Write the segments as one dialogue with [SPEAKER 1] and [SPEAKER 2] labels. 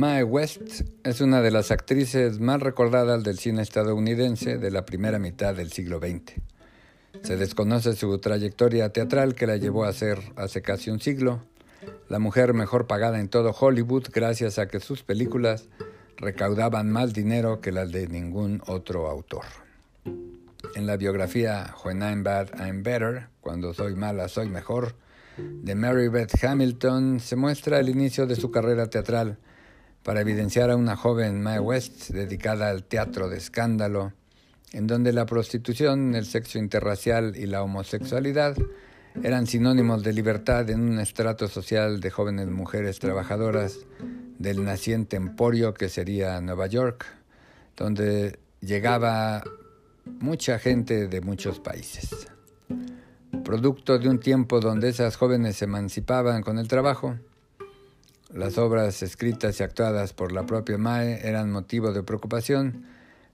[SPEAKER 1] Mae West es una de las actrices más recordadas del cine estadounidense de la primera mitad del siglo XX. Se desconoce su trayectoria teatral que la llevó a ser, hace casi un siglo, la mujer mejor pagada en todo Hollywood gracias a que sus películas recaudaban más dinero que las de ningún otro autor. En la biografía When I'm Bad, I'm Better, Cuando soy mala, soy mejor, de Mary Beth Hamilton, se muestra el inicio de su carrera teatral para evidenciar a una joven Mae West dedicada al teatro de escándalo, en donde la prostitución, el sexo interracial y la homosexualidad eran sinónimos de libertad en un estrato social de jóvenes mujeres trabajadoras del naciente emporio que sería Nueva York, donde llegaba mucha gente de muchos países. Producto de un tiempo donde esas jóvenes se emancipaban con el trabajo, las obras escritas y actuadas por la propia Mae eran motivo de preocupación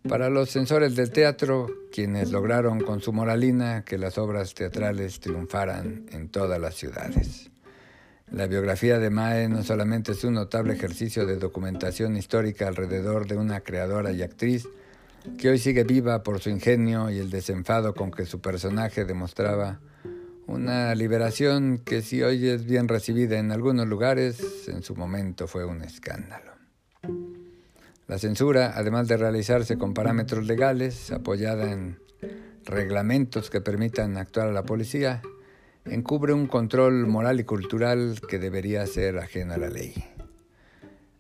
[SPEAKER 1] para los censores del teatro, quienes lograron con su moralina que las obras teatrales triunfaran en todas las ciudades. La biografía de Mae no solamente es un notable ejercicio de documentación histórica alrededor de una creadora y actriz que hoy sigue viva por su ingenio y el desenfado con que su personaje demostraba una liberación que si hoy es bien recibida en algunos lugares, en su momento fue un escándalo. La censura, además de realizarse con parámetros legales, apoyada en reglamentos que permitan actuar a la policía, encubre un control moral y cultural que debería ser ajeno a la ley.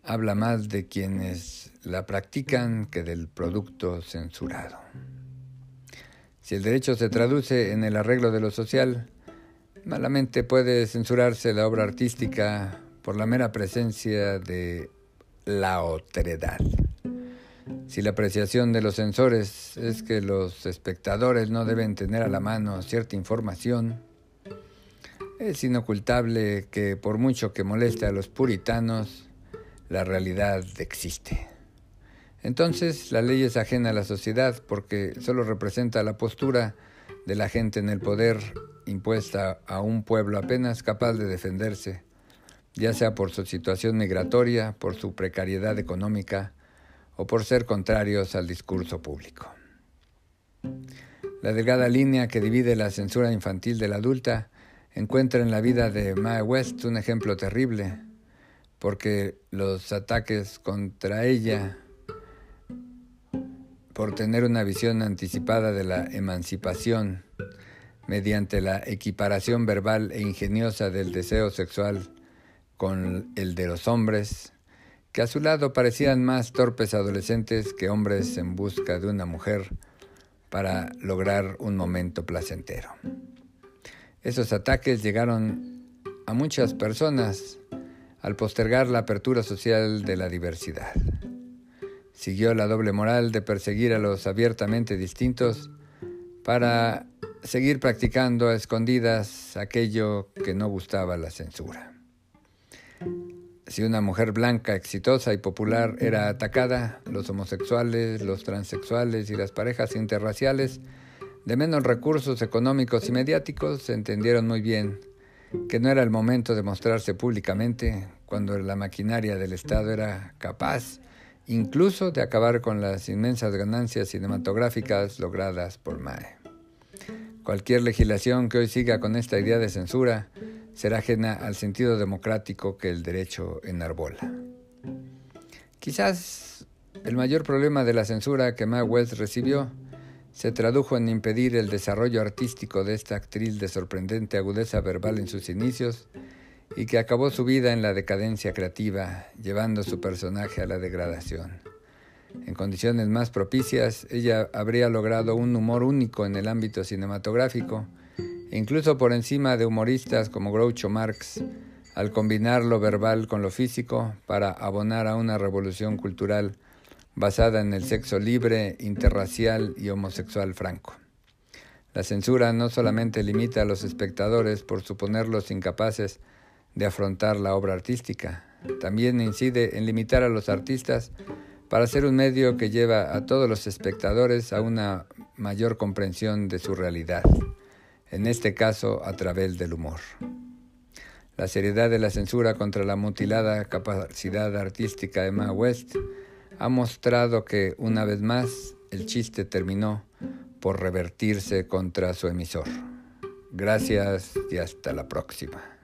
[SPEAKER 1] Habla más de quienes la practican que del producto censurado. Si el derecho se traduce en el arreglo de lo social, Malamente puede censurarse la obra artística por la mera presencia de la otredad. Si la apreciación de los censores es que los espectadores no deben tener a la mano cierta información, es inocultable que por mucho que moleste a los puritanos, la realidad existe. Entonces la ley es ajena a la sociedad porque solo representa la postura de la gente en el poder impuesta a un pueblo apenas capaz de defenderse, ya sea por su situación migratoria, por su precariedad económica o por ser contrarios al discurso público. La delgada línea que divide la censura infantil de la adulta encuentra en la vida de Mae West un ejemplo terrible, porque los ataques contra ella por tener una visión anticipada de la emancipación mediante la equiparación verbal e ingeniosa del deseo sexual con el de los hombres, que a su lado parecían más torpes adolescentes que hombres en busca de una mujer para lograr un momento placentero. Esos ataques llegaron a muchas personas al postergar la apertura social de la diversidad. Siguió la doble moral de perseguir a los abiertamente distintos para seguir practicando a escondidas aquello que no gustaba la censura. Si una mujer blanca, exitosa y popular era atacada, los homosexuales, los transexuales y las parejas interraciales de menos recursos económicos y mediáticos entendieron muy bien que no era el momento de mostrarse públicamente cuando la maquinaria del Estado era capaz incluso de acabar con las inmensas ganancias cinematográficas logradas por Mae. Cualquier legislación que hoy siga con esta idea de censura será ajena al sentido democrático que el derecho enarbola. Quizás el mayor problema de la censura que Ma West recibió se tradujo en impedir el desarrollo artístico de esta actriz de sorprendente agudeza verbal en sus inicios y que acabó su vida en la decadencia creativa, llevando su personaje a la degradación. En condiciones más propicias, ella habría logrado un humor único en el ámbito cinematográfico, incluso por encima de humoristas como Groucho Marx, al combinar lo verbal con lo físico para abonar a una revolución cultural basada en el sexo libre, interracial y homosexual franco. La censura no solamente limita a los espectadores por suponerlos incapaces de afrontar la obra artística, también incide en limitar a los artistas para ser un medio que lleva a todos los espectadores a una mayor comprensión de su realidad, en este caso a través del humor. La seriedad de la censura contra la mutilada capacidad artística de Ma West ha mostrado que, una vez más, el chiste terminó por revertirse contra su emisor. Gracias y hasta la próxima.